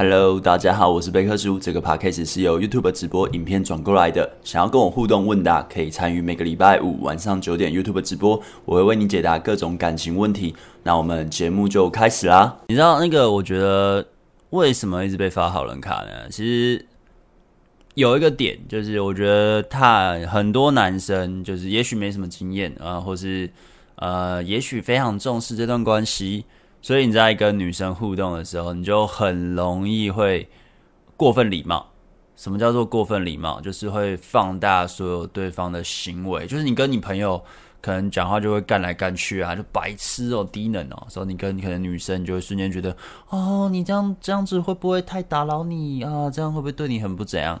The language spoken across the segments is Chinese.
Hello，大家好，我是贝克叔。这个 podcast 是由 YouTube 直播影片转过来的。想要跟我互动问答，可以参与每个礼拜五晚上九点 YouTube 直播，我会为你解答各种感情问题。那我们节目就开始啦。你知道那个？我觉得为什么一直被发好人卡呢？其实有一个点，就是我觉得他很多男生就是也许没什么经验啊，或是呃，也许非常重视这段关系。所以你在跟女生互动的时候，你就很容易会过分礼貌。什么叫做过分礼貌？就是会放大所有对方的行为。就是你跟你朋友可能讲话就会干来干去啊，就白痴哦、低能哦。所以你跟你可能女生就会瞬间觉得，哦，你这样这样子会不会太打扰你啊？这样会不会对你很不怎样？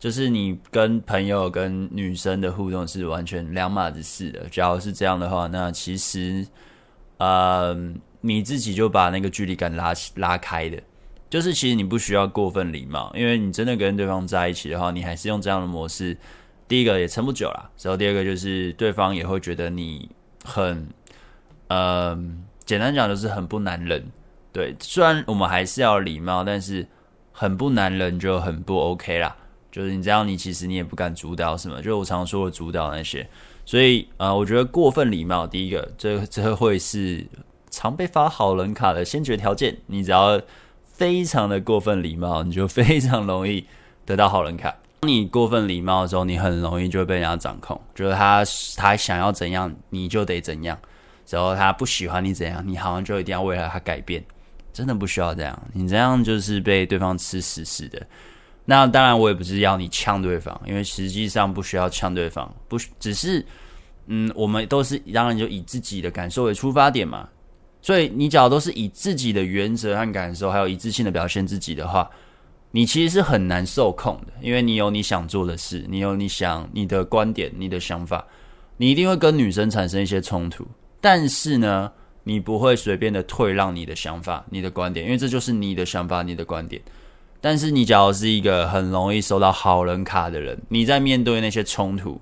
就是你跟朋友跟女生的互动是完全两码子事的。假如是这样的话，那其实，嗯。你自己就把那个距离感拉拉开的，就是其实你不需要过分礼貌，因为你真的跟对方在一起的话，你还是用这样的模式，第一个也撑不久啦，然后第二个就是对方也会觉得你很，呃，简单讲就是很不男人。对，虽然我们还是要礼貌，但是很不男人就很不 OK 啦。就是你这样，你其实你也不敢主导什么，就我常说的主导那些，所以呃，我觉得过分礼貌，第一个这这会是。常被发好人卡的先决条件，你只要非常的过分礼貌，你就非常容易得到好人卡。当你过分礼貌的时候，你很容易就被人家掌控，就是他他想要怎样，你就得怎样。然后他不喜欢你怎样，你好像就一定要为了他改变。真的不需要这样，你这样就是被对方吃死死的。那当然，我也不是要你呛对方，因为实际上不需要呛对方，不只是嗯，我们都是当然就以自己的感受为出发点嘛。所以你只要都是以自己的原则和感受，还有一致性的表现自己的话，你其实是很难受控的，因为你有你想做的事，你有你想你的观点、你的想法，你一定会跟女生产生一些冲突。但是呢，你不会随便的退让你的想法、你的观点，因为这就是你的想法、你的观点。但是你假如是一个很容易收到好人卡的人，你在面对那些冲突，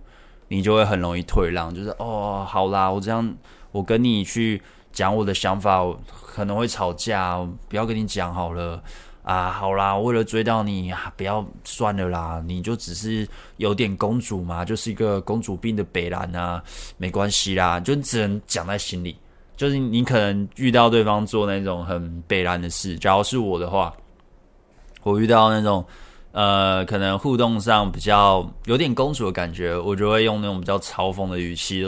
你就会很容易退让，就是哦，好啦，我这样，我跟你去。讲我的想法，可能会吵架，不要跟你讲好了啊！好啦，为了追到你，不要算了啦，你就只是有点公主嘛，就是一个公主病的北兰啊，没关系啦，就只能讲在心里。就是你可能遇到对方做那种很北兰的事，假如是我的话，我遇到那种呃，可能互动上比较有点公主的感觉，我就会用那种比较嘲讽的语气，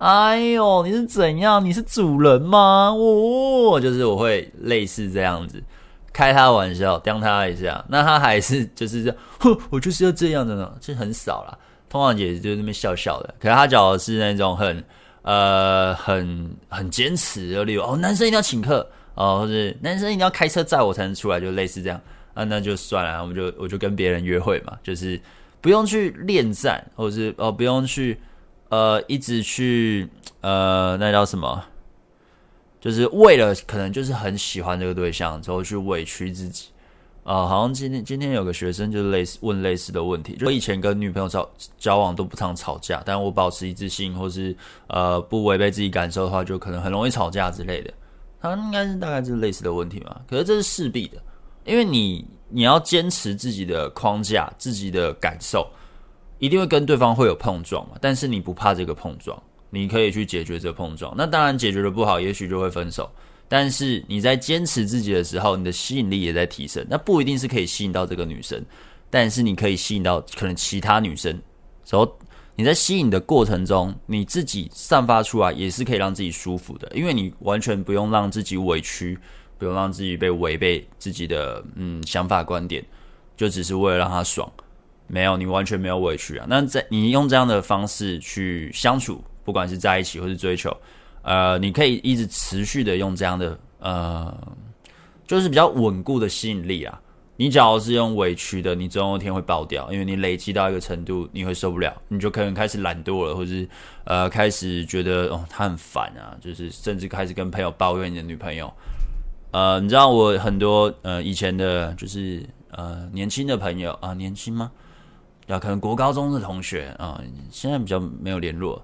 哎呦，你是怎样？你是主人吗？哦，就是我会类似这样子开他玩笑，刁他一下。那他还是 就是这样，哼，我就是要这样的呢。其实很少啦，通常也就那边笑笑的。可是他讲的是那种很呃很很坚持的，例如哦，男生一定要请客哦，或者男生一定要开车载我才能出来，就类似这样。啊，那就算了，我们就我就跟别人约会嘛，就是不用去恋战，或者是哦不用去。呃，一直去呃，那叫什么？就是为了可能就是很喜欢这个对象，之后去委屈自己啊、呃。好像今天今天有个学生就是类似问类似的问题，就我以前跟女朋友交交往都不常吵架，但我保持一致性或是呃不违背自己感受的话，就可能很容易吵架之类的。他应该是大概就是类似的问题嘛？可是这是势必的，因为你你要坚持自己的框架、自己的感受。一定会跟对方会有碰撞嘛，但是你不怕这个碰撞，你可以去解决这个碰撞。那当然解决的不好，也许就会分手。但是你在坚持自己的时候，你的吸引力也在提升。那不一定是可以吸引到这个女生，但是你可以吸引到可能其他女生。然后你在吸引的过程中，你自己散发出来也是可以让自己舒服的，因为你完全不用让自己委屈，不用让自己被违背自己的嗯想法观点，就只是为了让他爽。没有，你完全没有委屈啊。那在你用这样的方式去相处，不管是在一起或是追求，呃，你可以一直持续的用这样的呃，就是比较稳固的吸引力啊。你只要是用委屈的，你总有一天会爆掉，因为你累积到一个程度，你会受不了，你就可能开始懒惰了，或是呃，开始觉得哦，他很烦啊，就是甚至开始跟朋友抱怨你的女朋友。呃，你知道我很多呃以前的，就是呃年轻的朋友啊，年轻吗？可能国高中的同学啊，现在比较没有联络。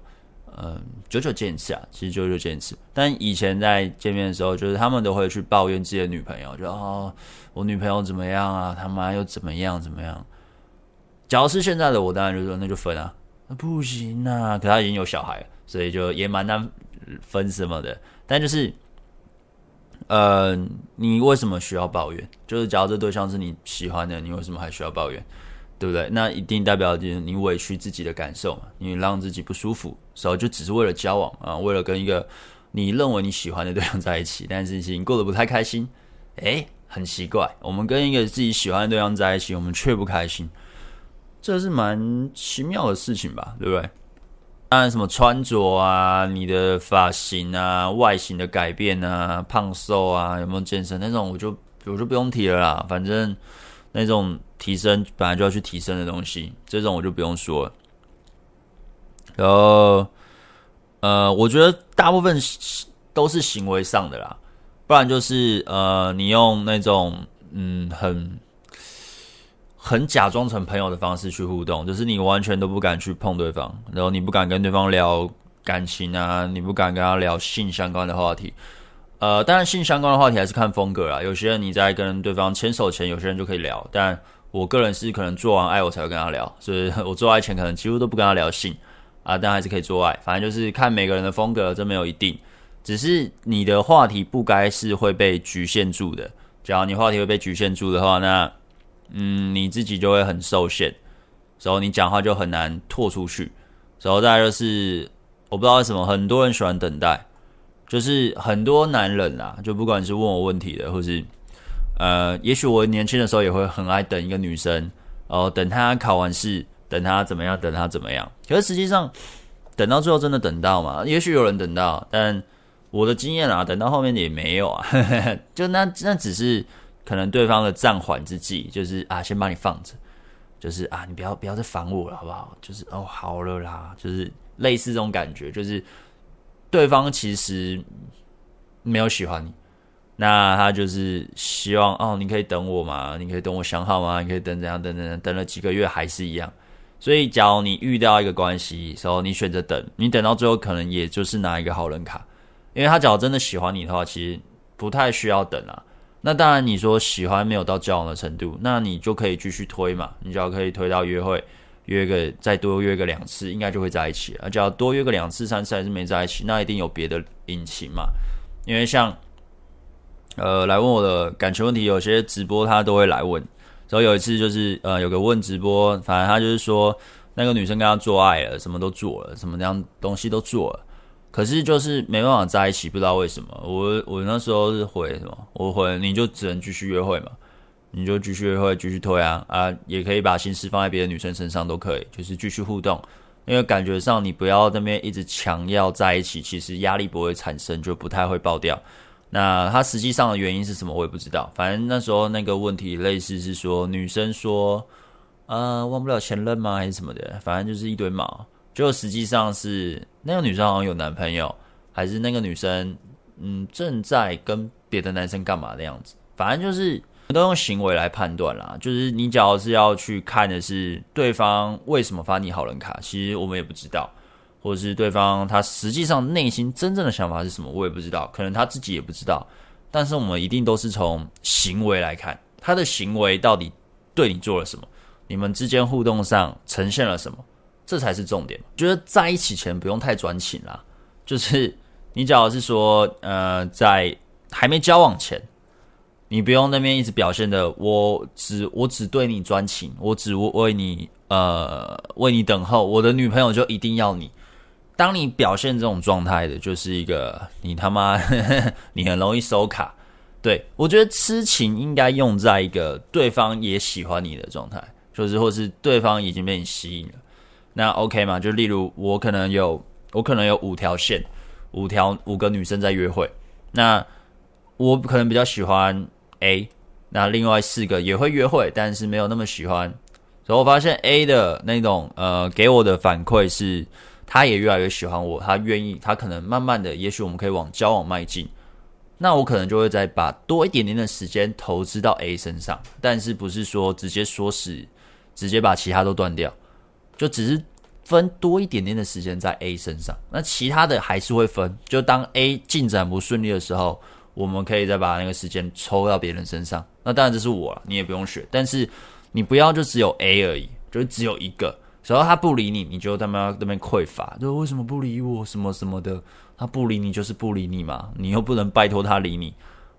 嗯，久久见一次啊，其实久久见一次。但以前在见面的时候，就是他们都会去抱怨自己的女朋友，就哦，我女朋友怎么样啊？他妈又怎么样怎么样？假如是现在的我，当然就说那就分啊，不行啊。可他已经有小孩了，所以就也蛮难分什么的。但就是，呃，你为什么需要抱怨？就是假如这对象是你喜欢的，你为什么还需要抱怨？对不对？那一定代表就是你委屈自己的感受嘛，你让自己不舒服，时候就只是为了交往啊，为了跟一个你认为你喜欢的对象在一起，但是已经过得不太开心，诶，很奇怪，我们跟一个自己喜欢的对象在一起，我们却不开心，这是蛮奇妙的事情吧？对不对？当然，什么穿着啊，你的发型啊，外形的改变啊，胖瘦啊，有没有健身那种，我就我就不用提了啦，反正。那种提升本来就要去提升的东西，这种我就不用说了。然后，呃，我觉得大部分都是行为上的啦，不然就是呃，你用那种嗯很很假装成朋友的方式去互动，就是你完全都不敢去碰对方，然后你不敢跟对方聊感情啊，你不敢跟他聊性相关的话题。呃，当然性相关的话题还是看风格啦。有些人你在跟对方牵手前，有些人就可以聊。但我个人是可能做完爱我才会跟他聊，所以我做爱前可能几乎都不跟他聊性啊，但还是可以做爱。反正就是看每个人的风格，这没有一定。只是你的话题不该是会被局限住的。假如你话题会被局限住的话，那嗯，你自己就会很受限，然后你讲话就很难拓出去。然后再来就是，我不知道为什么很多人喜欢等待。就是很多男人啊，就不管是问我问题的，或是呃，也许我年轻的时候也会很爱等一个女生，然后等她考完试，等她怎么样，等她怎么样。可是实际上，等到最后真的等到吗？也许有人等到，但我的经验啊，等到后面也没有啊。就那那只是可能对方的暂缓之计，就是啊，先把你放着，就是啊，你不要不要再烦我了，好不好？就是哦，好了啦，就是类似这种感觉，就是。对方其实没有喜欢你，那他就是希望哦，你可以等我嘛？你可以等我想好吗？你可以等怎样？等等等，等了几个月还是一样。所以，假如你遇到一个关系时候，你选择等，你等到最后可能也就是拿一个好人卡，因为他假如真的喜欢你的话，其实不太需要等啊。那当然，你说喜欢没有到交往的程度，那你就可以继续推嘛，你就要可以推到约会。约个再多约个两次，应该就会在一起了。只要多约个两次、三次还是没在一起，那一定有别的隐情嘛。因为像呃来问我的感情问题，有些直播他都会来问。然后有一次就是呃有个问直播，反正他就是说那个女生跟他做爱了，什么都做了，什么样东西都做了，可是就是没办法在一起，不知道为什么。我我那时候是回什么？我回你就只能继续约会嘛。你就继续会继续推啊啊，也可以把心思放在别的女生身上都可以，就是继续互动，因为感觉上你不要那边一直强要在一起，其实压力不会产生，就不太会爆掉。那他实际上的原因是什么，我也不知道。反正那时候那个问题类似是说，女生说，呃，忘不了前任吗，还是什么的，反正就是一堆毛。就实际上是那个女生好像有男朋友，还是那个女生嗯正在跟别的男生干嘛的样子，反正就是。都用行为来判断啦，就是你只要是要去看的是对方为什么发你好人卡，其实我们也不知道，或者是对方他实际上内心真正的想法是什么，我也不知道，可能他自己也不知道。但是我们一定都是从行为来看，他的行为到底对你做了什么，你们之间互动上呈现了什么，这才是重点。觉得在一起前不用太专情啦，就是你只要是说，呃，在还没交往前。你不用那边一直表现的，我只我只对你专情，我只为你呃为你等候，我的女朋友就一定要你。当你表现这种状态的，就是一个你他妈 你很容易收卡。对，我觉得痴情应该用在一个对方也喜欢你的状态，就是或是对方已经被你吸引了，那 OK 嘛？就例如我可能有我可能有五条线，五条五个女生在约会，那我可能比较喜欢。A，那另外四个也会约会，但是没有那么喜欢。所以我发现 A 的那种呃给我的反馈是，他也越来越喜欢我，他愿意，他可能慢慢的，也许我们可以往交往迈进。那我可能就会再把多一点点的时间投资到 A 身上，但是不是说直接说死，直接把其他都断掉，就只是分多一点点的时间在 A 身上，那其他的还是会分。就当 A 进展不顺利的时候，我们可以再把那个时间抽到别人身上。那当然这是我了，你也不用学。但是你不要就只有 A 而已，就只有一个。只要他不理你，你就他妈那边匮乏，就为什么不理我什么什么的。他不理你就是不理你嘛，你又不能拜托他理你。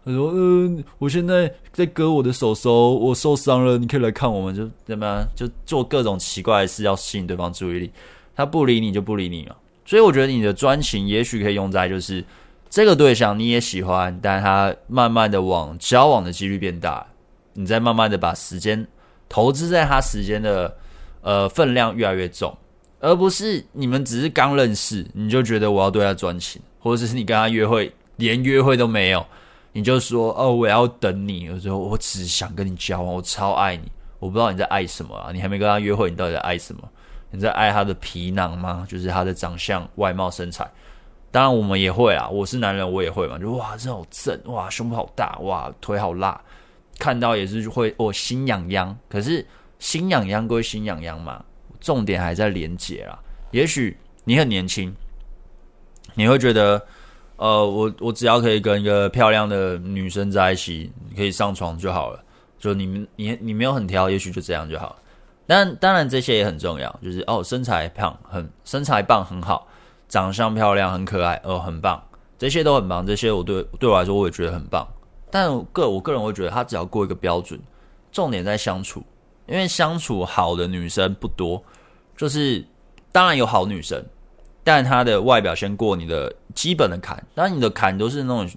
他说：“嗯、我现在在割我的手手，我受伤了，你可以来看我们。”就怎么样？就做各种奇怪的事，要吸引对方注意力。他不理你就不理你嘛。所以我觉得你的专情也许可以用在就是这个对象你也喜欢，但他慢慢的往交往的几率变大，你再慢慢的把时间投资在他时间的呃分量越来越重，而不是你们只是刚认识你就觉得我要对他专情，或者是你跟他约会连约会都没有。你就说哦，我要等你。我说我只想跟你交往，我超爱你。我不知道你在爱什么啊？你还没跟他约会，你到底在爱什么？你在爱他的皮囊吗？就是他的长相、外貌、身材。当然我们也会啊，我是男人，我也会嘛。就哇，这好正，哇，胸部好大，哇，腿好辣，看到也是会哦，心痒痒。可是心痒痒归心痒痒嘛，重点还在连接啦。也许你很年轻，你会觉得。呃，我我只要可以跟一个漂亮的女生在一起，可以上床就好了。就你们你你没有很挑，也许就这样就好了。但当然这些也很重要，就是哦，身材胖很身材棒很好，长相漂亮很可爱哦，很棒，这些都很棒。这些我对对我来说我也觉得很棒。但个我个人会觉得，他只要过一个标准，重点在相处，因为相处好的女生不多，就是当然有好女生。但她的外表先过你的基本的坎，当你的坎都是那种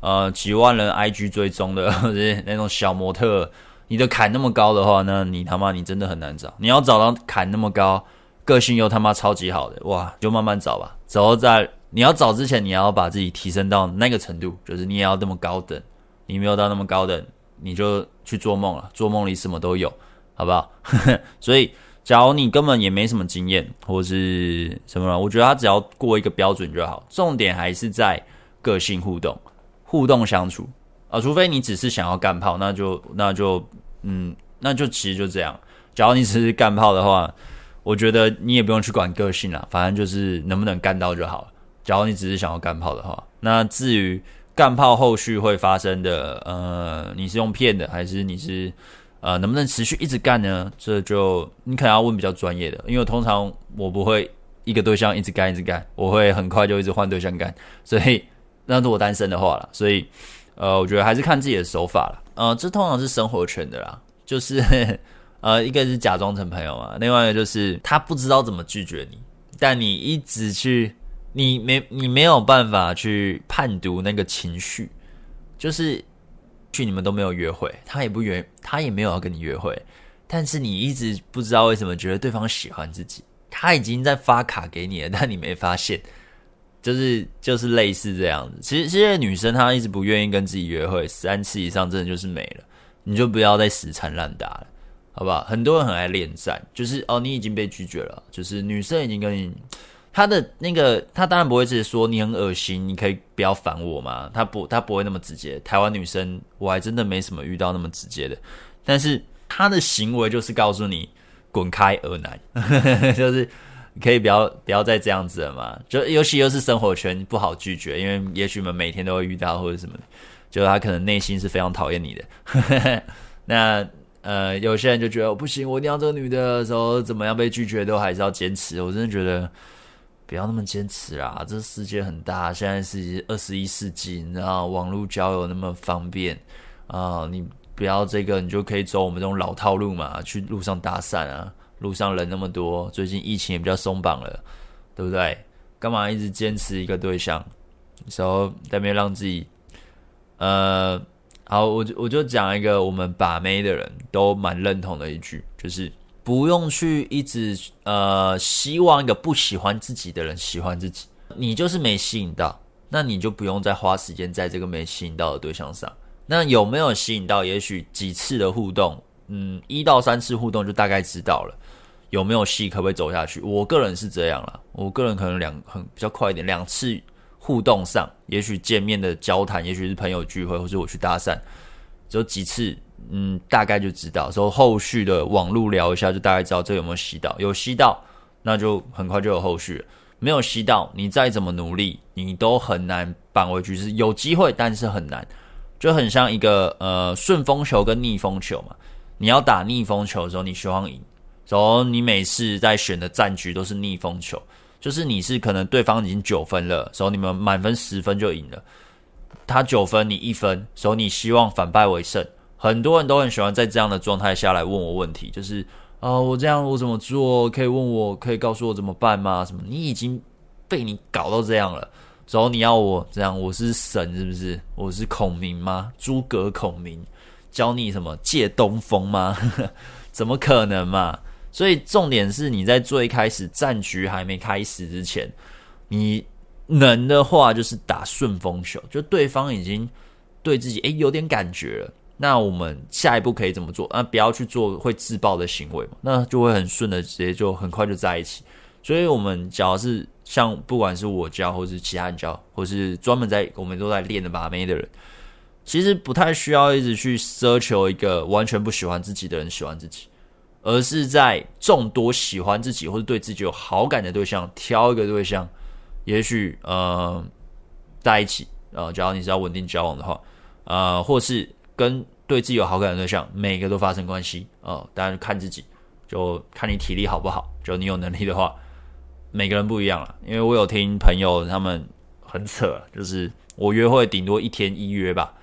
呃几万人 IG 追踪的或者那种小模特，你的坎那么高的话，那你他妈你真的很难找。你要找到坎那么高，个性又他妈超级好的，哇，就慢慢找吧。走在你要找之前，你要把自己提升到那个程度，就是你也要那么高等。你没有到那么高等，你就去做梦了，做梦里什么都有，好不好？所以。假如你根本也没什么经验，或是什么，我觉得他只要过一个标准就好。重点还是在个性互动、互动相处啊。除非你只是想要干炮，那就那就嗯，那就其实就这样。假如你只是干炮的话，我觉得你也不用去管个性啦，反正就是能不能干到就好。假如你只是想要干炮的话，那至于干炮后续会发生的，呃，你是用骗的，还是你是？呃，能不能持续一直干呢？这就你可能要问比较专业的，因为通常我不会一个对象一直干一直干，我会很快就一直换对象干。所以那如果单身的话啦，所以呃，我觉得还是看自己的手法啦。呃，这通常是生活圈的啦，就是呃，一个是假装成朋友嘛，另外一个就是他不知道怎么拒绝你，但你一直去，你没你没有办法去判读那个情绪，就是。去你们都没有约会，他也不约，他也没有要跟你约会，但是你一直不知道为什么觉得对方喜欢自己，他已经在发卡给你了，但你没发现，就是 就是类似这样子。其实这些女生她一直不愿意跟自己约会，三次以上真的就是没了，你就不要再死缠烂打了，好不好？很多人很爱恋战，就是哦，你已经被拒绝了，就是女生已经跟你。他的那个，他当然不会直接说你很恶心，你可以不要烦我吗？他不，他不会那么直接。台湾女生我还真的没什么遇到那么直接的，但是他的行为就是告诉你滚开，恶男，就是可以不要不要再这样子了嘛。就尤其又是生活圈不好拒绝，因为也许你们每天都会遇到或者什么，就他可能内心是非常讨厌你的。那呃，有些人就觉得不行，我一定要这个女的时候怎么样被拒绝都还是要坚持。我真的觉得。不要那么坚持啦！这世界很大，现在是二十一世纪，你知道网络交友那么方便啊、你不要这个，你就可以走我们这种老套路嘛，去路上搭讪啊！路上人那么多，最近疫情也比较松绑了，对不对？干嘛一直坚持一个对象？然后在那边让自己……呃，好，我就我就讲一个我们把妹的人都蛮认同的一句，就是。不用去一直呃希望一个不喜欢自己的人喜欢自己，你就是没吸引到，那你就不用再花时间在这个没吸引到的对象上。那有没有吸引到？也许几次的互动，嗯，一到三次互动就大概知道了有没有戏，可不可以走下去。我个人是这样啦，我个人可能两很比较快一点，两次互动上，也许见面的交谈，也许是朋友聚会，或是我去搭讪，只有几次。嗯，大概就知道，说后续的网路聊一下，就大概知道这有没有吸到。有吸到，那就很快就有后续了。没有吸到，你再怎么努力，你都很难扳回去。是有机会，但是很难，就很像一个呃顺风球跟逆风球嘛。你要打逆风球的时候，你希望赢，然后你每次在选的战局都是逆风球，就是你是可能对方已经九分了，然后你们满分十分就赢了，他九分你一分，所以你希望反败为胜。很多人都很喜欢在这样的状态下来问我问题，就是。啊、我这样我怎么做？可以问我，可以告诉我怎么办吗？什么？你已经被你搞到这样了，然后你要我这样？我是神是不是？我是孔明吗？诸葛孔明教你什么借东风吗？怎么可能嘛？所以重点是你在最开始战局还没开始之前，你能的话就是打顺风球，就对方已经对自己诶有点感觉了。那我们下一步可以怎么做？那不要去做会自爆的行为嘛，那就会很顺的，直接就很快就在一起。所以，我们只要是像不管是我教，或是其他人教，或是专门在我们都在练的把妹的人，其实不太需要一直去奢求一个完全不喜欢自己的人喜欢自己，而是在众多喜欢自己或者对自己有好感的对象挑一个对象，也许呃在一起呃，假如你是要稳定交往的话，呃，或是。跟对自己有好感的对象，每个都发生关系哦。当然看自己，就看你体力好不好。就你有能力的话，每个人不一样了。因为我有听朋友他们很扯，就是我约会顶多一天一约吧，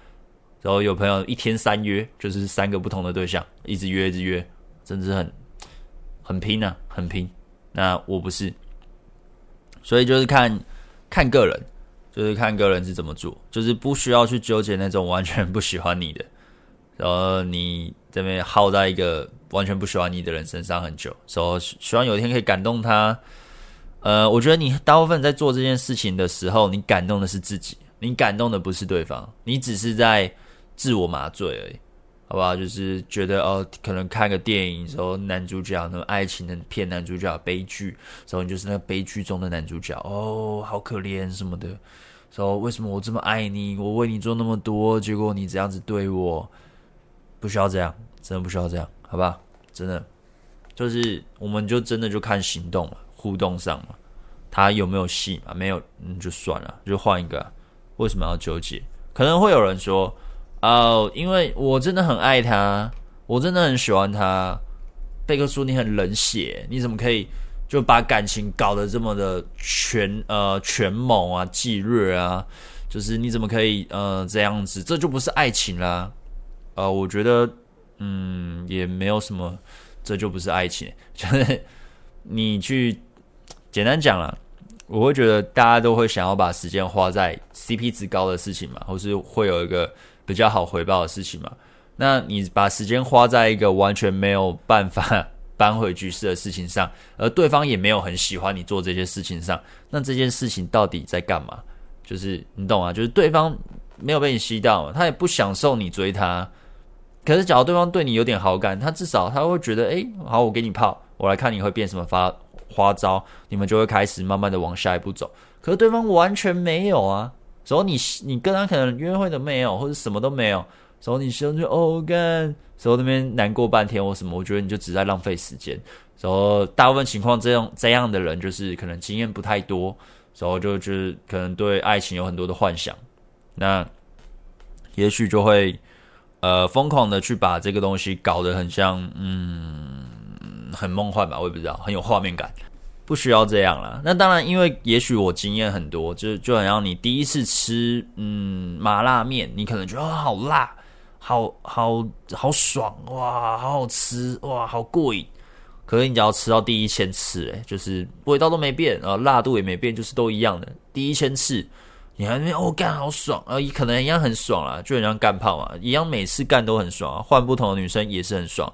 然后有朋友一天三约，就是三个不同的对象，一直约一直约，真的是很很拼啊，很拼。那我不是，所以就是看看个人。就是看个人是怎么做，就是不需要去纠结那种 完全不喜欢你的，然后你这边耗在一个完全不喜欢你的人身上很久，所以希望有一天可以感动他。呃，我觉得你大部分在做这件事情的时候，你感动的是自己，你感动的不是对方，你只是在自我麻醉而已。好不好？就是觉得哦，可能看个电影，说男主角那种爱情的片，男主角悲剧，所以你就是那个悲剧中的男主角哦，好可怜什么的。说为什么我这么爱你，我为你做那么多，结果你这样子对我，不需要这样，真的不需要这样，好吧？真的，就是我们就真的就看行动了，互动上嘛，他有没有戏嘛？没有，嗯，就算了，就换一个。为什么要纠结？可能会有人说。哦因为我真的很爱他，我真的很喜欢他。贝克书，你很冷血，你怎么可以就把感情搞得这么的全呃全猛啊、激烈啊？就是你怎么可以呃这样子？这就不是爱情啦。呃，我觉得嗯也没有什么，这就不是爱情。就是你去简单讲了，我会觉得大家都会想要把时间花在 CP 值高的事情嘛，或是会有一个。比较好回报的事情嘛，那你把时间花在一个完全没有办法 扳回局势的事情上，而对方也没有很喜欢你做这些事情上，那这件事情到底在干嘛？就是你懂吗？就是对方没有被你吸到，他也不享受你追他。可是，假如对方对你有点好感，他至少他会觉得，诶，好，我给你泡，我来看你会变什么发花招，你们就会开始慢慢的往下一步走。可是对方完全没有啊。然后你你跟他可能约会都没有，或者什么都没有，然后你心就哦干，然后那边难过半天或什么，我觉得你就只在浪费时间。然后大部分情况这样这样的人就是可能经验不太多，然后就就是可能对爱情有很多的幻想，那也许就会呃疯狂的去把这个东西搞得很像嗯很梦幻吧，我也不知道，很有画面感。不需要这样啦。那当然，因为也许我经验很多，就就好像你第一次吃嗯麻辣面，你可能觉得、好辣，好好好爽哇，好好吃哇，好过瘾。可是你只要吃到第一千次，诶，就是味道都没变啊，辣度也没变，就是都一样的。第一千次，你还没哦干好爽啊，可能一样很爽啦，就很像干炮嘛，一样每次干都很爽啊，换不同的女生也是很爽。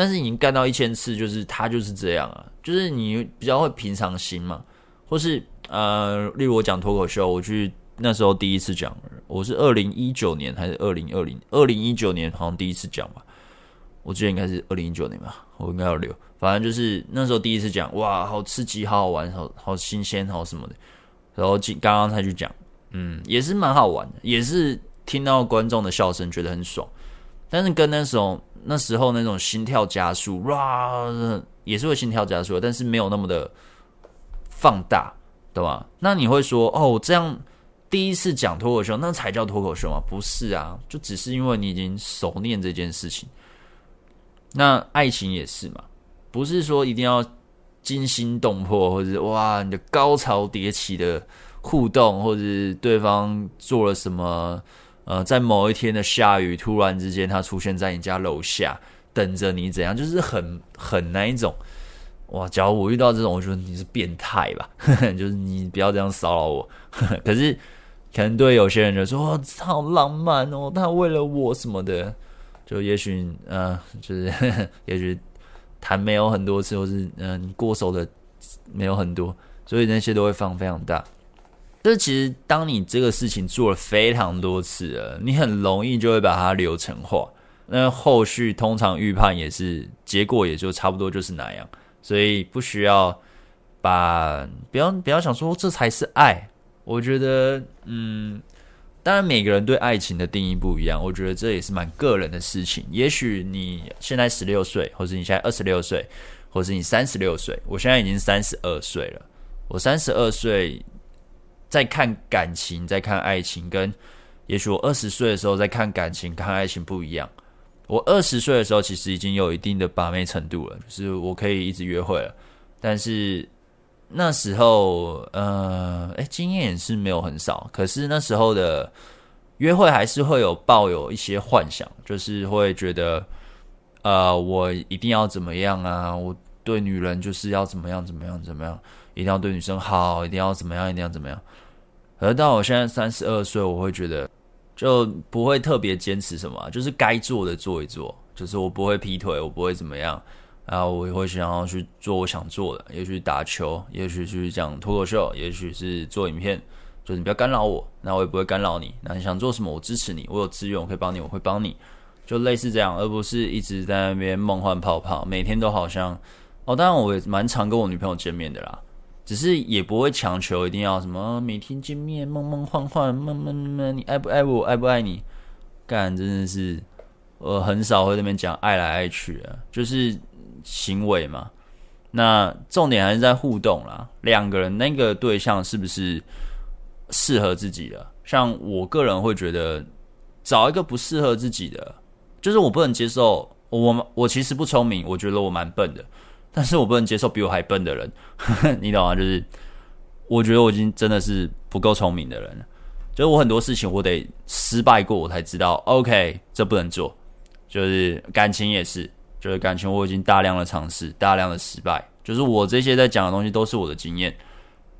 但是已经干到一千次，就是他就是这样啊，就是你比较会平常心嘛，或是呃，例如我讲脱口秀，我去那时候第一次讲，我是二零一九年还是二零二零二零一九年好像第一次讲吧，我记得应该是二零一九年吧，我应该要留，反正就是那时候第一次讲，哇，好刺激，好好玩，好好新鲜，好什么的，然后刚刚才去讲，嗯，也是蛮好玩的，也是听到观众的笑声觉得很爽，但是跟那时候。那时候那种心跳加速，哇，也是会心跳加速，但是没有那么的放大，对吧？那你会说，哦，这样第一次讲脱口秀，那才叫脱口秀吗？不是啊，就只是因为你已经熟练这件事情。那爱情也是嘛，不是说一定要惊心动魄，或者哇，你的高潮迭起的互动，或者是对方做了什么，呃，在某一天的下雨，突然之间他出现在你家楼下。等着你怎样，就是很很那一种哇！假如我遇到这种，我觉得你是变态吧，就是你不要这样骚扰我。可是可能对有些人就说哦，好浪漫哦，他为了我什么的，就也许嗯、呃，就是 也许谈没有很多次，或是嗯、呃、过手的没有很多，所以那些都会放非常大。但是其实当你这个事情做了非常多次了，你很容易就会把它流程化。那后续通常预判也是结果，也就差不多就是那样，所以不需要把不要不要想说这才是爱。我觉得，嗯，当然每个人对爱情的定义不一样，我觉得这也是蛮个人的事情。也许你现在十六岁，或是你现在二十六岁，或是你三十六岁，我现在已经三十二岁了。我三十二岁在看感情，在看爱情，跟也许我二十岁的时候在看感情、看爱情不一样。我二十岁的时候，其实已经有一定的把妹程度了，就是我可以一直约会了。但是那时候，呃，诶，经验是没有很少。可是那时候的约会还是会有抱有一些幻想，就是会觉得，呃，我一定要怎么样啊？我对女人就是要怎么样怎么样怎么样，一定要对女生好，一定要怎么样，一定要怎么样。而到我现在三十二岁，我会觉得。就不会特别坚持什么，就是该做的做一做。就是我不会劈腿，我不会怎么样，然后我也会想要去做我想做的，也许打球，也许去讲脱口秀，也许是做影片。就是你不要干扰我，那我也不会干扰你。那你想做什么，我支持你，我有资源我可以帮你，我会帮你。就类似这样，而不是一直在那边梦幻泡泡，每天都好像哦。当然，我也蛮常跟我女朋友见面的啦。只是也不会强求一定要什么每天见面梦梦幻幻梦梦梦，你爱不爱我爱不爱你？干真的是我很少会那边讲爱来爱去啊，就是行为嘛。那重点还是在互动啦，两个人那个对象是不是适合自己的？像我个人会觉得找一个不适合自己的，就是我不能接受。我我其实不聪明，我觉得我蛮笨的。但是我不能接受比我还笨的人，呵呵，你懂吗？就是我觉得我已经真的是不够聪明的人了，就是我很多事情我得失败过，我才知道，OK，这不能做。就是感情也是，就是感情我已经大量的尝试，大量的失败。就是我这些在讲的东西都是我的经验，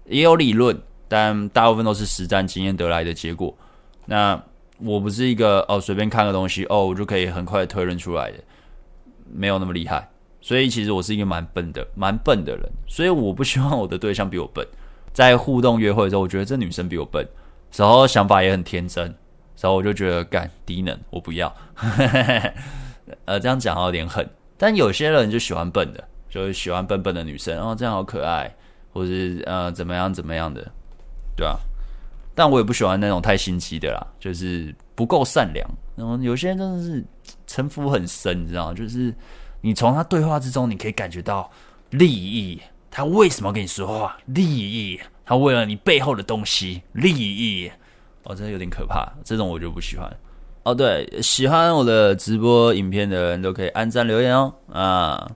也有理论，但大部分都是实战经验得来的结果。那我不是一个哦随便看个东西哦我就可以很快推论出来的，没有那么厉害。所以其实我是一个蛮笨的、蛮笨的人，所以我不希望我的对象比我笨。在互动约会的时候，我觉得这女生比我笨，然后想法也很天真，然后我就觉得干低能，我不要。呃，这样讲有点狠，但有些人就喜欢笨的，就是喜欢笨笨的女生，哦这样好可爱，或是呃怎么样怎么样的，对吧？但我也不喜欢那种太心机的啦，就是不够善良。然后有些人真的是 城府很深，你知道吗？就是。你从他对话之中，你可以感觉到利益。他为什么要跟你说话？利益。他为了你背后的东西，利益。哦，真的有点可怕。这种我就不喜欢。哦，对，喜欢我的直播影片的人都可以按赞留言哦。啊，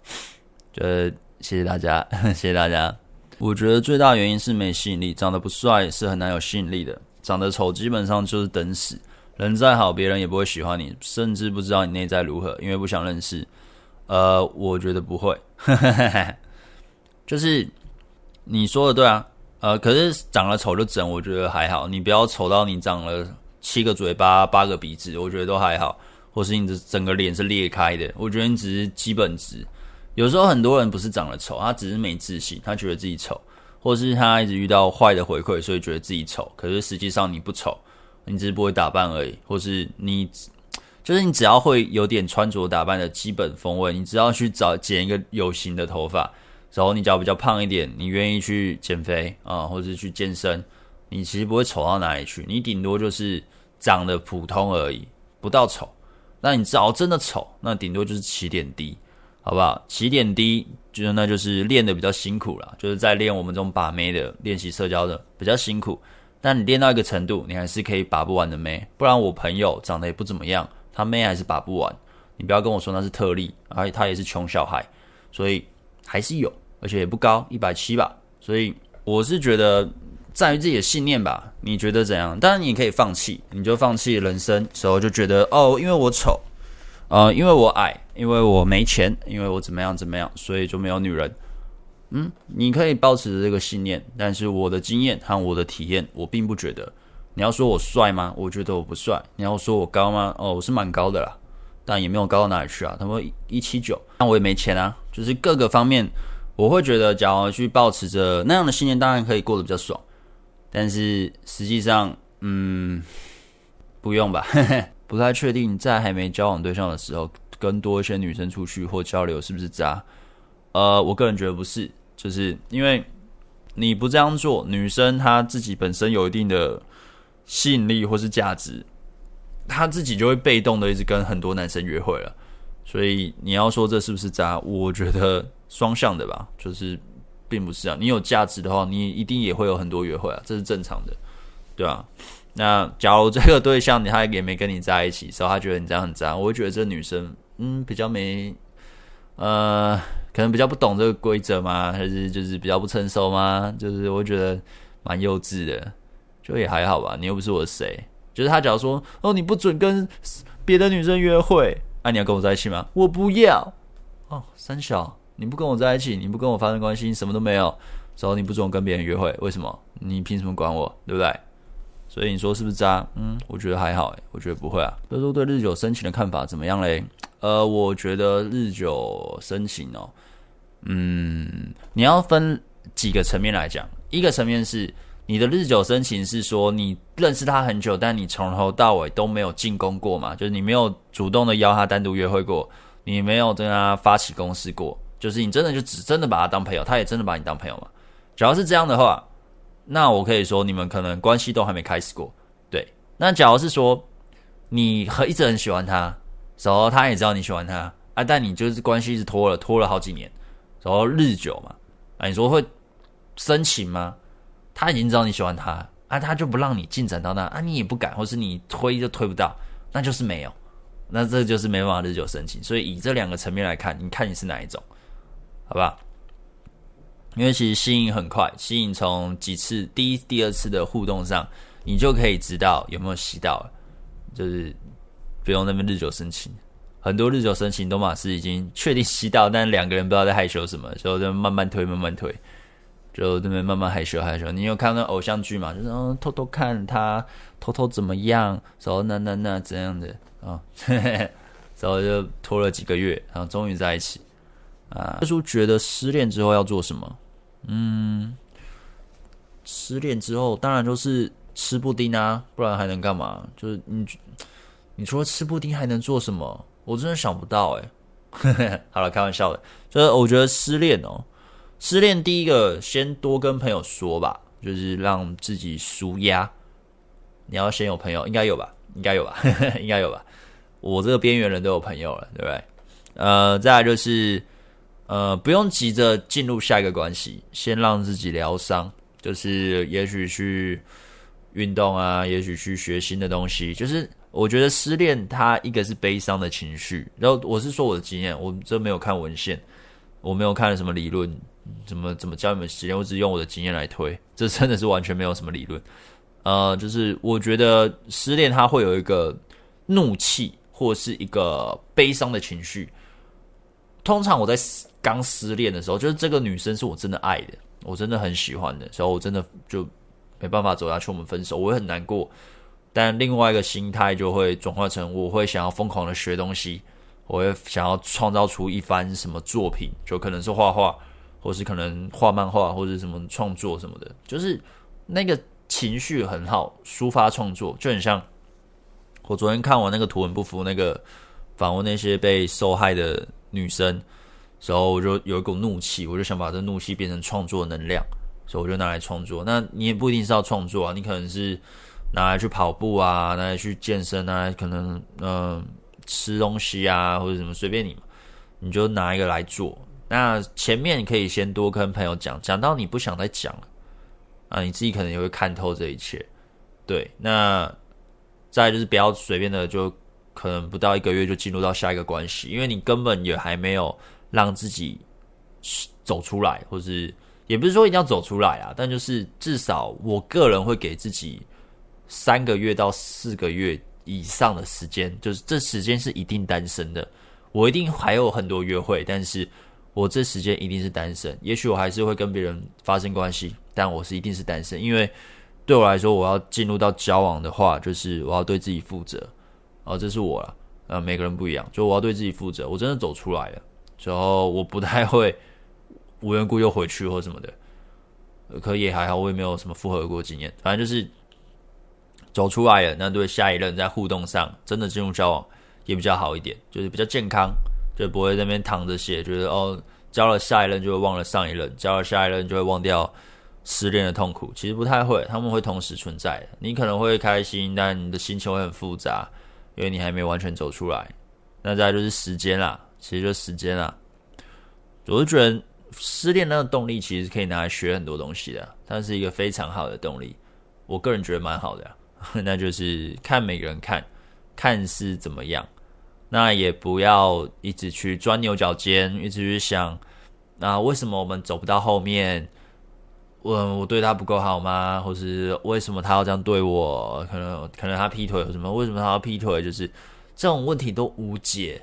呃谢谢大家，谢谢大家。我觉得最大原因是没吸引力，长得不帅是很难有吸引力的。长得丑基本上就是等死。人再好，别人也不会喜欢你，甚至不知道你内在如何，因为不想认识。呃，我觉得不会，就是你说的对啊，呃，可是长得丑就整，我觉得还好。你不要丑到你长了七个嘴巴、八个鼻子，我觉得都还好。或是你的整个脸是裂开的，我觉得你只是基本值。有时候很多人不是长得丑，他只是没自信，他觉得自己丑，或是他一直遇到坏的回馈，所以觉得自己丑。可是实际上你不丑，你只是不会打扮而已，或是你。就是你只要会有点穿着打扮的基本风味，你只要去找剪一个有型的头发，然后你只要比较胖一点，你愿意去减肥啊，或者去健身，你其实不会丑到哪里去，你顶多就是长得普通而已，不到丑。那你只要真的丑，那顶多就是起点低。好不好？起点低，就是那就是练的比较辛苦了，就是在练我们这种把妹的练习社交的比较辛苦。但你练到一个程度，你还是可以把不完的妹。不然我朋友长得也不怎么样，他妹还是把不完。你不要跟我说那是特例，而且他也是穷小孩，所以还是有，而且也不高，一百七吧。所以我是觉得在于自己的信念吧。你觉得怎样？当然你可以放弃，你就放弃人生，时候就觉得哦，因为我丑。呃，因为我矮，因为我没钱，因为我怎么样怎么样，所以就没有女人。嗯，你可以保持着这个信念，但是我的经验和我的体验，我并不觉得。你要说我帅吗？我觉得我不帅。你要说我高吗？哦，我是蛮高的啦，但也没有高到哪里去啊。他们一七九，但我也没钱啊。就是各个方面，我会觉得，假如去保持着那样的信念，当然可以过得比较爽。但是实际上，嗯，不用吧。不太确定，在还没交往对象的时候，跟多一些女生出去或交流是不是渣？呃，我个人觉得不是，就是因为你不这样做，女生她自己本身有一定的吸引力或是价值，她自己就会被动的一直跟很多男生约会了。所以你要说这是不是渣？我觉得双向的吧，就是并不是啊。你有价值的话，你一定也会有很多约会啊，这是正常的，对吧？那假如这个对象你他也没跟你在一起，所以他觉得你这样很渣，我会觉得这女生嗯比较没呃可能比较不懂这个规则吗？还是就是比较不成熟吗？就是我觉得蛮幼稚的，就也还好吧。你又不是我的谁，就是他假如说哦你不准跟别的女生约会，啊、你要跟我在一起吗？我不要哦三小你不跟我在一起，你不跟我发生关系，什么都没有，所以你不准跟别人约会，为什么？你凭什么管我？对不对？所以你说是不是渣？嗯，我觉得还好诶，我觉得不会啊。哥叔对日久生情的看法怎么样嘞？呃，我觉得日久生情哦，嗯，你要分几个层面来讲。一个层面是你的日久生情是说你认识他很久，但你从头到尾都没有进攻过嘛，就是你没有主动的邀他单独约会过，你没有跟他发起攻势过，就是你真的就只真的把他当朋友，他也真的把你当朋友嘛。只要是这样的话。那我可以说，你们可能关系都还没开始过，对。那假如是说，你很一直很喜欢他，然后他也知道你喜欢他啊，但你就是关系一直拖了，拖了好几年，然后日久嘛，啊，你说会深情吗？他已经知道你喜欢他啊，他就不让你进展到那啊，你也不敢，或是你推就推不到，那就是没有，那这就是没办法日久生情。所以以这两个层面来看，你看你是哪一种，好吧？因为其实吸引很快，吸引从几次第一、第二次的互动上，你就可以知道有没有吸到，就是不用那么日久生情。很多日久生情都嘛是已经确定吸到，但两个人不知道在害羞什么，所以就慢慢推，慢慢推，就这边慢慢害羞害羞。你有看到偶像剧嘛？就是、哦、偷偷看他，偷偷怎么样，然后那那那怎样的啊？然后就拖了几个月，然后终于在一起啊。叔觉得失恋之后要做什么？嗯，失恋之后当然就是吃布丁啊，不然还能干嘛？就是你，你除了吃布丁还能做什么？我真的想不到诶。好了，开玩笑的。就是我觉得失恋哦，失恋第一个先多跟朋友说吧，就是让自己舒压。你要先有朋友，应该有吧？应该有吧？应该有吧？我这个边缘人都有朋友了，对不对？呃，再来就是。呃，不用急着进入下一个关系，先让自己疗伤，就是也许去运动啊，也许去学新的东西。就是我觉得失恋它一个是悲伤的情绪，然后我是说我的经验，我这没有看文献，我没有看什么理论，怎么怎么教你们失恋，我只是用我的经验来推，这真的是完全没有什么理论。呃，就是我觉得失恋它会有一个怒气或者是一个悲伤的情绪，通常我在。刚失恋的时候，就是这个女生是我真的爱的，我真的很喜欢的，所以我真的就没办法走下去，我们分手，我会很难过。但另外一个心态就会转化成，我会想要疯狂的学东西，我会想要创造出一番什么作品，就可能是画画，或是可能画漫画，或者什么创作什么的，就是那个情绪很好，抒发创作，就很像我昨天看完那个图文不符那个访问那些被受害的女生。然后我就有一股怒气，我就想把这怒气变成创作能量，所以我就拿来创作。那你也不一定是要创作啊，你可能是拿来去跑步啊，拿来去健身啊，可能嗯、吃东西啊，或者什么随便你嘛。你就拿一个来做。那前面可以先多跟朋友讲，讲到你不想再讲了啊，你自己可能也会看透这一切。对，那再就是不要随便的就可能不到一个月就进入到下一个关系，因为你根本也还没有让自己走出来，或是也不是说一定要走出来啊，但就是至少我个人会给自己三个月到四个月以上的时间，就是这时间是一定单身的，我一定还有很多约会，但是。我这时间一定是单身，也许我还是会跟别人发生关系，但我是一定是单身，因为对我来说，我要进入到交往的话，就是我要对自己负责，哦，这是我了，呃，每个人不一样，就我要对自己负责，我真的走出来了，之后我不太会无缘故又回去或什么的，可也还好，我也没有什么复合过经验，反正就是走出来了，那对下一任在互动上真的进入交往也比较好一点，就是比较健康。就不会在那边躺着写，觉得哦，交了下一任就会忘了上一任，交了下一任就会忘掉失恋的痛苦。其实不太会，他们会同时存在的。你可能会开心，但你的心情会很复杂，因为你还没完全走出来。那再来就是时间啦，其实就时间啦。我是觉得失恋那个动力其实可以拿来学很多东西的，它是一个非常好的动力。我个人觉得蛮好的，那就是看每个人看看是怎么样。那也不要一直去钻牛角尖，一直去想，那为什么我们走不到后面？我我对他不够好吗？或是为什么他要这样对我？可能可能他劈腿或什么？为什么他要劈腿？就是这种问题都无解，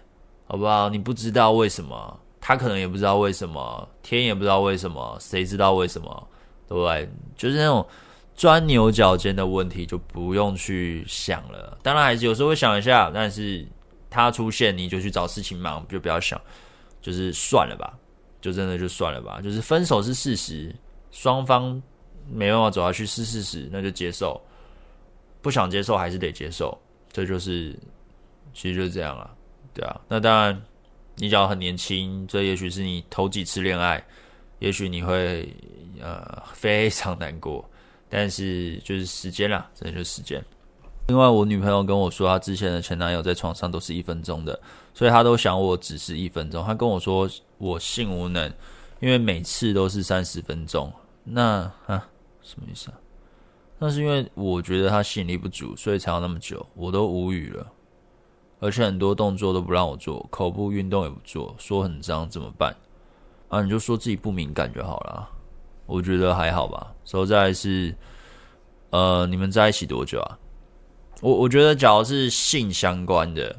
好不好？你不知道为什么，他可能也不知道为什么，天也不知道为什么，谁知道为什么？对不对？就是那种钻牛角尖的问题，就不用去想了。当然还是有时候会想一下，但是。他出现，你就去找事情忙，就不要想，就是算了吧，就真的就算了吧。就是分手是事实，双方没办法走下去是事实，那就接受。不想接受还是得接受，这就是其实就是这样了，对啊。那当然，你只要很年轻，这也许是你头几次恋爱，也许你会呃非常难过，但是就是时间啦，真的就是时间。另外，我女朋友跟我说，她之前的前男友在床上都是一分钟的，所以她都想我只是一分钟。她跟我说我性无能，因为每次都是三十分钟。那啊，什么意思啊？那是因为我觉得他吸引力不足，所以才要那么久。我都无语了，而且很多动作都不让我做，口部运动也不做，说很脏，怎么办？啊，你就说自己不敏感就好了。我觉得还好吧。所以再来是，呃，你们在一起多久啊？我我觉得，假如是性相关的，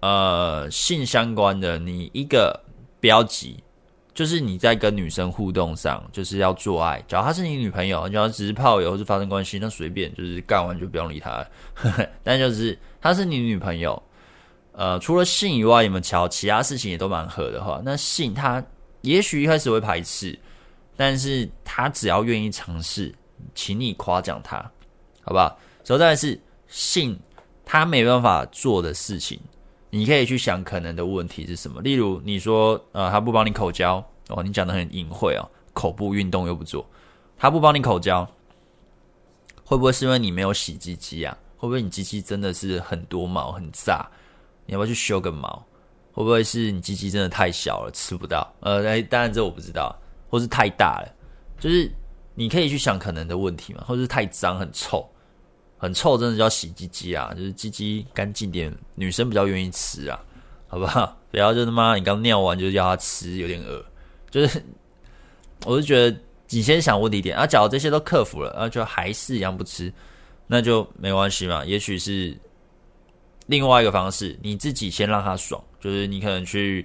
呃，性相关的，你一个不要急，就是你在跟女生互动上，就是要做爱。假如她是你女朋友，你要只是炮友或是发生关系，那随便，就是干完就不用理她了。但就是她是你女朋友，呃，除了性以外，你们瞧其他事情也都蛮合的话，那性她也许一开始会排斥，但是她只要愿意尝试，请你夸奖她，好不好？所以再来是。性他没办法做的事情，你可以去想可能的问题是什么。例如，你说，呃，他不帮你口交哦，你讲的很隐晦哦，口部运动又不做，他不帮你口交，会不会是因为你没有洗鸡鸡啊？会不会你鸡鸡真的是很多毛很炸？你要不要去修个毛？会不会是你鸡鸡真的太小了吃不到？呃，哎，当然这我不知道，或是太大了，就是你可以去想可能的问题嘛，或是太脏很臭。很臭，真的叫洗鸡鸡啊！就是鸡鸡干净点，女生比较愿意吃啊，好不好？不要就他妈你刚尿完就叫她吃，有点恶。就是，我就觉得你先想问题点啊，假如这些都克服了，啊，就还是一样不吃，那就没关系嘛。也许是另外一个方式，你自己先让她爽，就是你可能去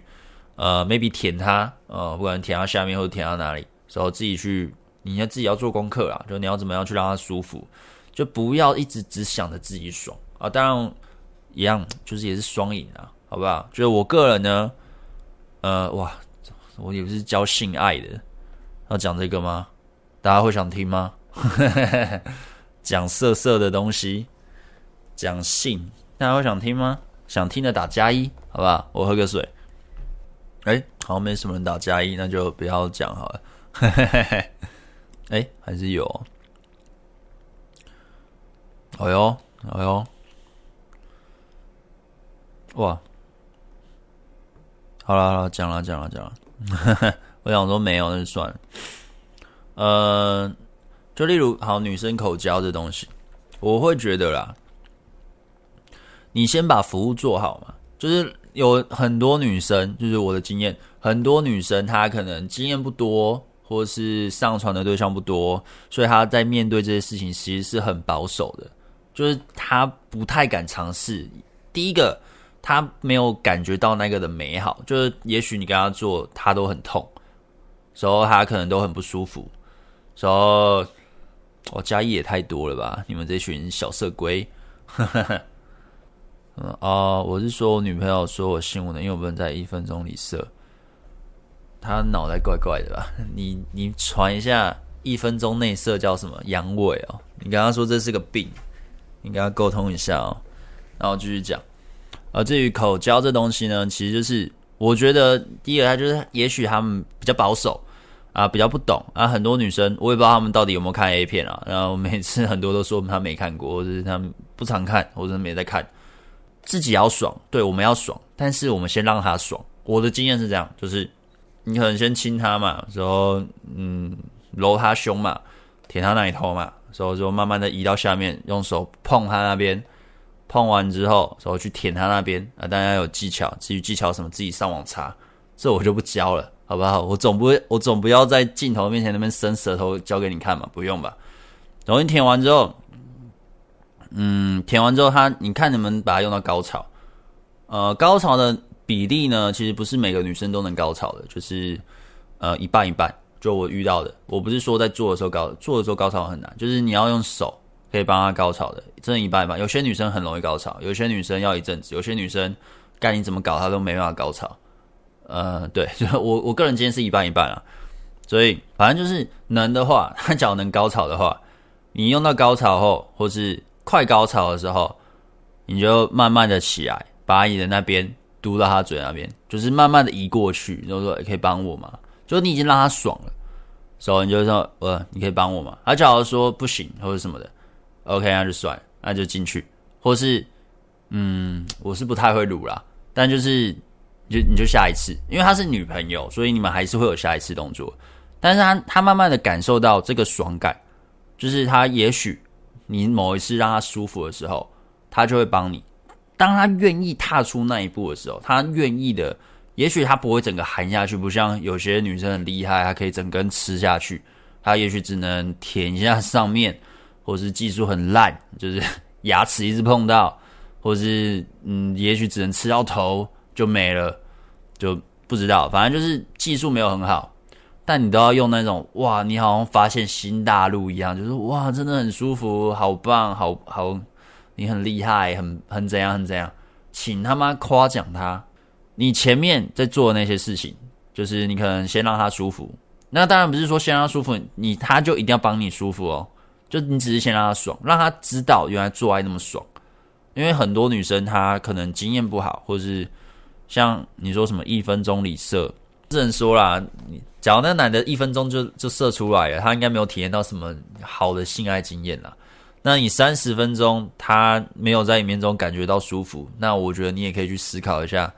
呃，maybe 舔她，呃，不管舔她下面或者舔她哪里，然后自己去，你要自己要做功课啦，就你要怎么样去让她舒服。就不要一直只想着自己爽啊！当然一样，就是也是双赢啊，好不好？就是我个人呢，呃，哇，我也不是教性爱的，要讲这个吗？大家会想听吗？讲色色的东西，讲性，大家会想听吗？想听的打加一，好不好？我喝个水。哎，好像没什么人打加一，那就不要讲好了。哎，还是有。哎呦，哎呦，哇！好了好了，讲了讲了讲了。我想说没有，那就算了。呃，就例如好女生口交这东西，我会觉得啦，你先把服务做好嘛。就是有很多女生，就是我的经验，很多女生她可能经验不多，或是上床的对象不多，所以她在面对这些事情其实是很保守的，就是他不太敢尝试。第一个。他没有感觉到那个的美好，就是也许你跟他做，他都很痛，时候他可能都很不舒服，时候我加一也太多了吧？你们这群小色龟，嗯哦，我是说我女朋友说我性无能，因为我不能在一分钟里射，他脑袋怪怪的吧？你你传一下一分钟内射叫什么阳痿哦？你跟他说这是个病，应该要沟通一下哦，然后继续讲。而至于口交这东西呢，其实就是我觉得第一个，他就是也许他们比较保守啊，比较不懂啊。很多女生我也不知道他们到底有没有看 A 片啊。然后每次很多都说他没看过，或者是他们不常看，或者没在看。自己要爽，对，我们要爽，但是我们先让他爽。我的经验是这样，就是你可能先亲他嘛，然后嗯揉他胸嘛，舔他奶头嘛，然后就慢慢的移到下面，用手碰他那边。碰完之后，然后去舔他那边啊，大家有技巧，至于技巧什么，自己上网查，这我就不教了，好不好？我总不会，我总不要在镜头面前那边伸舌头教给你看嘛，不用吧？然后你舔完之后，嗯，舔完之后他，你看能不能把它用到高潮？呃，高潮的比例呢，其实不是每个女生都能高潮的，就是呃一半一半。就我遇到的，我不是说在做的时候高，做的时候高潮很难，就是你要用手。可以帮他高潮的，真的一半一半。有些女生很容易高潮，有些女生要一阵子，有些女生该你怎么搞她都没办法高潮。呃，对，就我我个人今天是一半一半啊。所以反正就是能的话，他只要能高潮的话，你用到高潮后，或是快高潮的时候，你就慢慢的起来，把你的那边嘟到他嘴那边，就是慢慢的移过去，然后说可以帮我吗？就你已经让他爽了，所以你就说呃，你可以帮我吗？他假如说不行或者什么的。OK，那就算，那就进去，或是，嗯，我是不太会撸啦，但就是，就你就下一次，因为他是女朋友，所以你们还是会有下一次动作。但是他他慢慢的感受到这个爽感，就是他也许你某一次让他舒服的时候，他就会帮你。当他愿意踏出那一步的时候，他愿意的，也许他不会整个含下去，不像有些女生很厉害，她可以整根吃下去，她也许只能舔一下上面。或是技术很烂，就是牙齿一直碰到，或是嗯，也许只能吃到头就没了，就不知道。反正就是技术没有很好，但你都要用那种哇，你好像发现新大陆一样，就是哇，真的很舒服，好棒，好好，你很厉害，很很怎样很怎样，请他妈夸奖他。你前面在做的那些事情，就是你可能先让他舒服，那当然不是说先让他舒服，你他就一定要帮你舒服哦。就你只是先让他爽，让他知道原来做爱那么爽。因为很多女生她可能经验不好，或者是像你说什么一分钟里射，只能说啦，假如那男的一分钟就就射出来了，他应该没有体验到什么好的性爱经验啦。那你三十分钟他没有在里面中感觉到舒服，那我觉得你也可以去思考一下，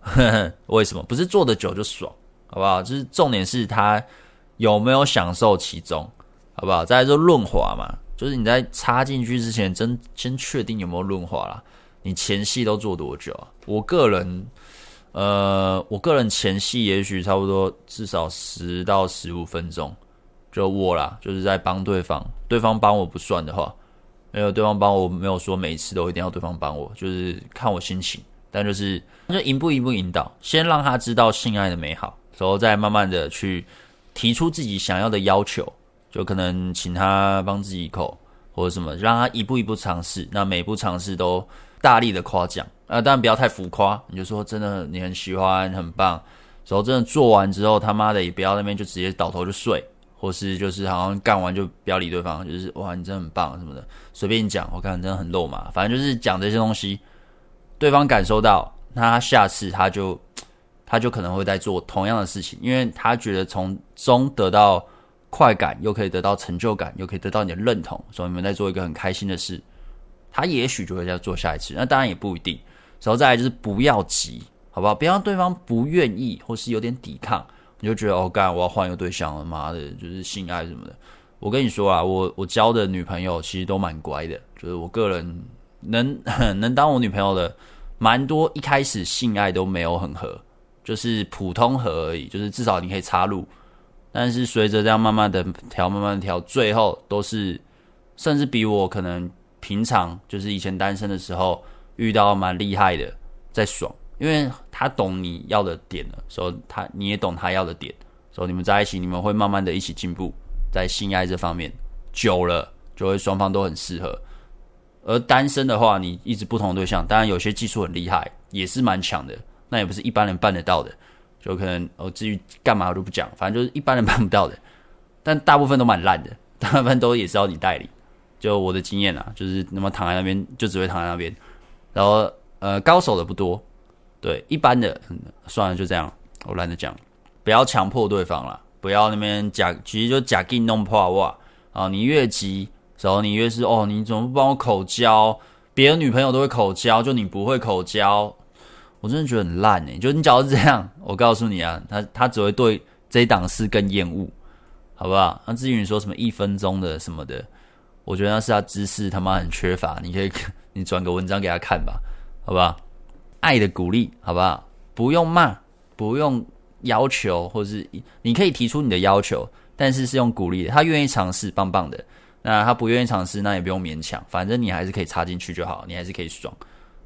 呵 呵为什么不是做得久就爽，好不好？就是重点是他有没有享受其中。好不好？再来说润滑嘛，就是你在插进去之前，真先确定有没有润滑啦。你前戏都做多久啊？我个人，呃，我个人前戏也许差不多至少十到十五分钟，就我啦，就是在帮对方，对方帮我不算的话，没有对方帮我，没有说每一次都一定要对方帮我，就是看我心情，但就是就一步一步引导，先让他知道性爱的美好，然后再慢慢的去提出自己想要的要求。就可能请他帮自己一口，或者什么，让他一步一步尝试。那每一步尝试都大力的夸奖啊，当然不要太浮夸。你就说真的，你很喜欢，很棒。然后真的做完之后，他妈的也不要那边就直接倒头就睡，或是就是好像干完就不要理对方，就是哇，你真的很棒什么的，随便讲。我看真的很肉麻，反正就是讲这些东西，对方感受到，他下次他就他就可能会再做同样的事情，因为他觉得从中得到。快感又可以得到成就感，又可以得到你的认同，所以你们在做一个很开心的事，他也许就会再做下一次。那当然也不一定。然后再来就是不要急，好不好？不要对方不愿意或是有点抵抗，你就觉得哦，干我要换一个对象了，妈的，就是性爱什么的。我跟你说啊，我我交的女朋友其实都蛮乖的，就是我个人能 能当我女朋友的，蛮多一开始性爱都没有很合，就是普通合而已，就是至少你可以插入。但是随着这样慢慢的调，慢慢的调，最后都是甚至比我可能平常就是以前单身的时候遇到蛮厉害的在爽，因为他懂你要的点了，所以他你也懂他要的点，所以你们在一起，你们会慢慢的一起进步。在性爱这方面，久了就会双方都很适合。而单身的话，你一直不同的对象，当然有些技术很厉害，也是蛮强的，那也不是一般人办得到的。就可能哦，至于干嘛我都不讲，反正就是一般人 办不到的。但大部分都蛮烂的，大部分都也是要你代理。就我的经验啊，就是那么躺在那边，就只会躺在那边。然后呃，高手的不多，对，一般的，算了，就这样，我懒得讲，不要强迫对方了。不要那边假，其实就假硬弄破哇啊！你越急，然后你越是哦，你怎么不帮我口交？别的女朋友都会口交，就你不会口交，我真的觉得很烂诶。就你假如是这样，我告诉你啊，他他只会对这一档事更厌恶，好不好？那至于你说什么一分钟的什么的，我觉得那是他知识他妈很缺乏。你可以 你转个文章给他看吧，好不好？爱的鼓励，好不好？不用骂，不用。要求，或是你可以提出你的要求，但是是用鼓励。他愿意尝试，棒棒的。那他不愿意尝试，那也不用勉强，反正你还是可以插进去就好，你还是可以爽，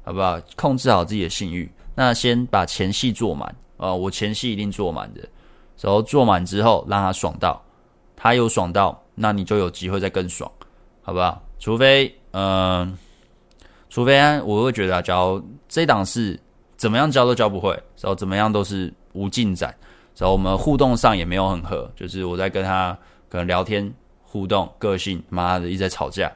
好不好？控制好自己的性欲。那先把前戏做满，呃，我前戏一定做满的。然后做满之后，让他爽到，他有爽到，那你就有机会再更爽，好不好？除非，嗯、除非我会觉得，假如这档是怎么样教都教不会，然后怎么样都是。无进展，然后我们互动上也没有很合，就是我在跟他可能聊天互动，个性妈的一直在吵架，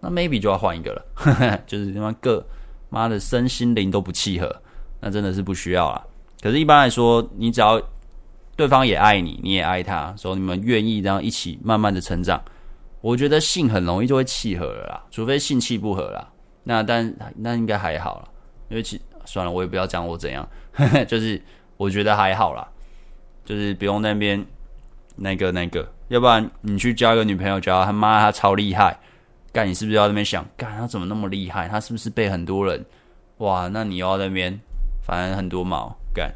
那 maybe 就要换一个了，呵 呵就是他妈个妈的身心灵都不契合，那真的是不需要啦。可是，一般来说，你只要对方也爱你，你也爱他，所以你们愿意这样一起慢慢的成长，我觉得性很容易就会契合了啦，除非性气不合啦。那但那应该还好啦，因为其算了，我也不要讲我怎样，就是。我觉得还好啦，就是不用那边那个那个，要不然你去交一个女朋友，交他妈他超厉害，干你是不是要那边想，干他怎么那么厉害？他是不是被很多人？哇，那你要那边，反正很多毛干。